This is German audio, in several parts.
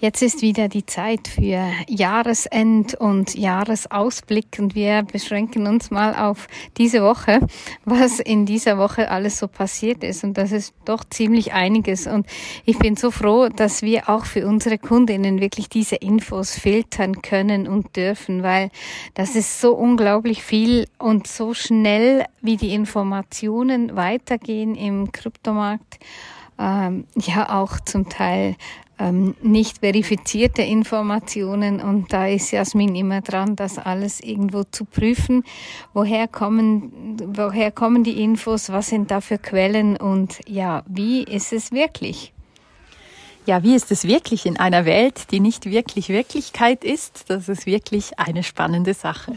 Jetzt ist wieder die Zeit für Jahresend und Jahresausblick und wir beschränken uns mal auf diese Woche, was in dieser Woche alles so passiert ist. Und das ist doch ziemlich einiges. Und ich bin so froh, dass wir auch für unsere Kundinnen wirklich diese Infos filtern können und dürfen, weil das ist so unglaublich viel und so schnell, wie die Informationen weitergehen im Kryptomarkt. Ähm, ja auch zum Teil ähm, nicht verifizierte Informationen und da ist Jasmin immer dran, das alles irgendwo zu prüfen. Woher kommen, woher kommen die Infos? Was sind da für Quellen? Und ja, wie ist es wirklich? Ja, wie ist es wirklich in einer Welt, die nicht wirklich Wirklichkeit ist? Das ist wirklich eine spannende Sache.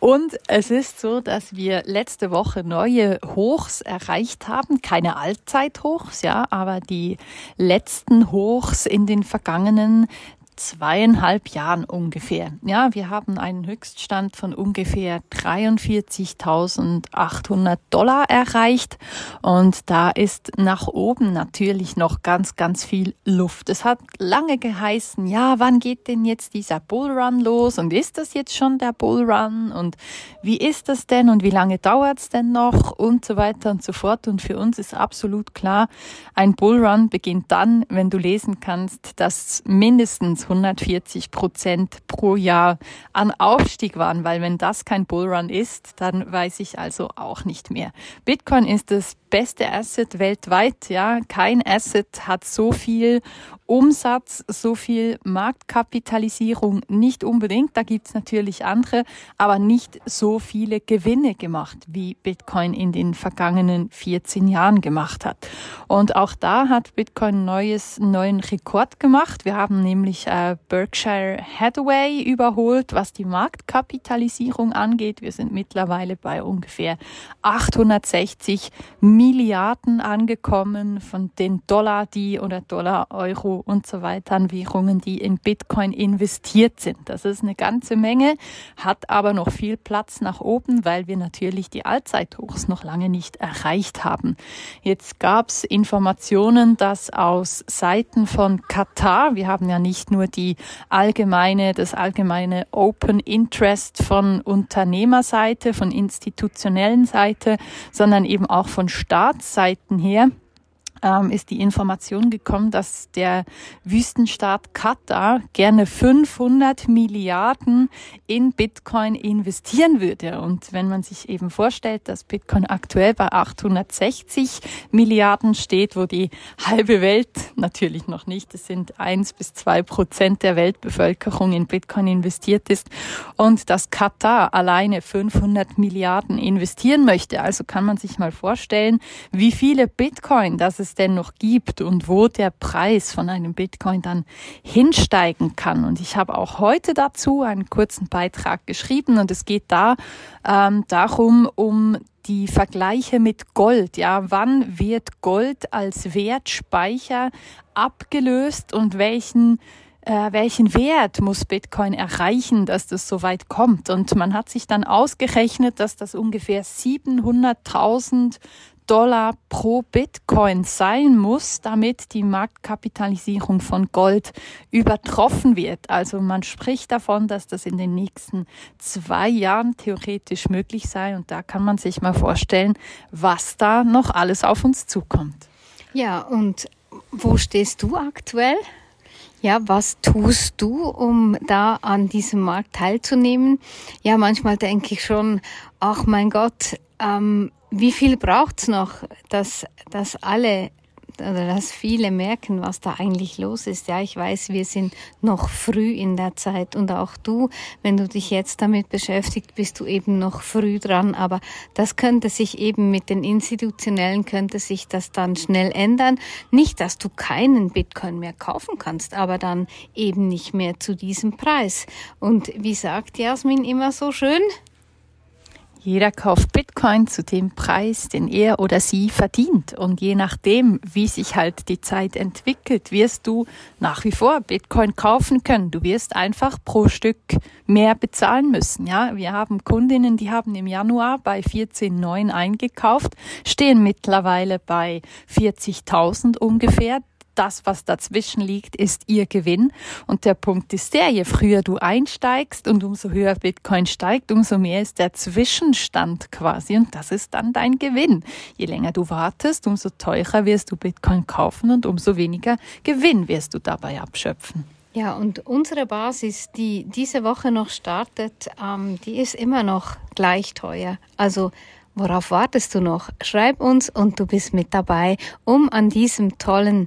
Und es ist so, dass wir letzte Woche neue Hochs erreicht haben. Keine Allzeithochs, ja, aber die letzten Hochs in den vergangenen zweieinhalb Jahren ungefähr. Ja, wir haben einen Höchststand von ungefähr 43.800 Dollar erreicht und da ist nach oben natürlich noch ganz, ganz viel Luft. Es hat lange geheißen, ja, wann geht denn jetzt dieser Bullrun los und ist das jetzt schon der Bullrun und wie ist das denn und wie lange dauert's denn noch und so weiter und so fort. Und für uns ist absolut klar, ein Bullrun beginnt dann, wenn du lesen kannst, dass mindestens 140 Prozent pro Jahr an Aufstieg waren, weil wenn das kein Bullrun ist, dann weiß ich also auch nicht mehr. Bitcoin ist das beste Asset weltweit, ja. Kein Asset hat so viel Umsatz, so viel Marktkapitalisierung nicht unbedingt. Da gibt's natürlich andere, aber nicht so viele Gewinne gemacht, wie Bitcoin in den vergangenen 14 Jahren gemacht hat. Und auch da hat Bitcoin neues, neuen Rekord gemacht. Wir haben nämlich äh, Berkshire Hathaway überholt, was die Marktkapitalisierung angeht. Wir sind mittlerweile bei ungefähr 860 Milliarden angekommen von den Dollar, die oder Dollar, Euro und so weiter an Währungen, die in Bitcoin investiert sind. Das ist eine ganze Menge, hat aber noch viel Platz nach oben, weil wir natürlich die Allzeithochs noch lange nicht erreicht haben. Jetzt gab es Informationen, dass aus Seiten von Katar, wir haben ja nicht nur die allgemeine, das allgemeine Open Interest von Unternehmerseite, von institutionellen Seite, sondern eben auch von Staatsseiten her, ähm, ist die Information gekommen, dass der Wüstenstaat Katar gerne 500 Milliarden in Bitcoin investieren würde. Und wenn man sich eben vorstellt, dass Bitcoin aktuell bei 860 Milliarden steht, wo die halbe Welt natürlich noch nicht, es sind eins bis zwei Prozent der Weltbevölkerung in Bitcoin investiert ist und dass Katar alleine 500 Milliarden investieren möchte. Also kann man sich mal vorstellen, wie viele Bitcoin das es denn noch gibt und wo der Preis von einem Bitcoin dann hinsteigen kann. Und ich habe auch heute dazu einen kurzen Beitrag geschrieben und es geht da ähm, darum, um die Vergleiche mit Gold. Ja, wann wird Gold als Wertspeicher abgelöst und welchen äh, welchen Wert muss Bitcoin erreichen, dass das so weit kommt? Und man hat sich dann ausgerechnet, dass das ungefähr 700.000 Dollar pro Bitcoin sein muss, damit die Marktkapitalisierung von Gold übertroffen wird. Also man spricht davon, dass das in den nächsten zwei Jahren theoretisch möglich sei. Und da kann man sich mal vorstellen, was da noch alles auf uns zukommt. Ja, und wo stehst du aktuell? Ja, was tust du, um da an diesem Markt teilzunehmen? Ja, manchmal denke ich schon, ach mein Gott, ähm, wie viel braucht's noch, dass, dass alle oder dass viele merken, was da eigentlich los ist. Ja, ich weiß, wir sind noch früh in der Zeit und auch du, wenn du dich jetzt damit beschäftigt, bist du eben noch früh dran. Aber das könnte sich eben mit den institutionellen könnte sich das dann schnell ändern. Nicht, dass du keinen Bitcoin mehr kaufen kannst, aber dann eben nicht mehr zu diesem Preis. Und wie sagt Jasmin immer so schön? Jeder kauft Bitcoin zu dem Preis, den er oder sie verdient. Und je nachdem, wie sich halt die Zeit entwickelt, wirst du nach wie vor Bitcoin kaufen können. Du wirst einfach pro Stück mehr bezahlen müssen. Ja, wir haben Kundinnen, die haben im Januar bei 14,9 eingekauft, stehen mittlerweile bei 40.000 ungefähr das, was dazwischen liegt, ist ihr Gewinn. Und der Punkt ist der, je früher du einsteigst und umso höher Bitcoin steigt, umso mehr ist der Zwischenstand quasi. Und das ist dann dein Gewinn. Je länger du wartest, umso teurer wirst du Bitcoin kaufen und umso weniger Gewinn wirst du dabei abschöpfen. Ja, und unsere Basis, die diese Woche noch startet, ähm, die ist immer noch gleich teuer. Also worauf wartest du noch? Schreib uns und du bist mit dabei, um an diesem tollen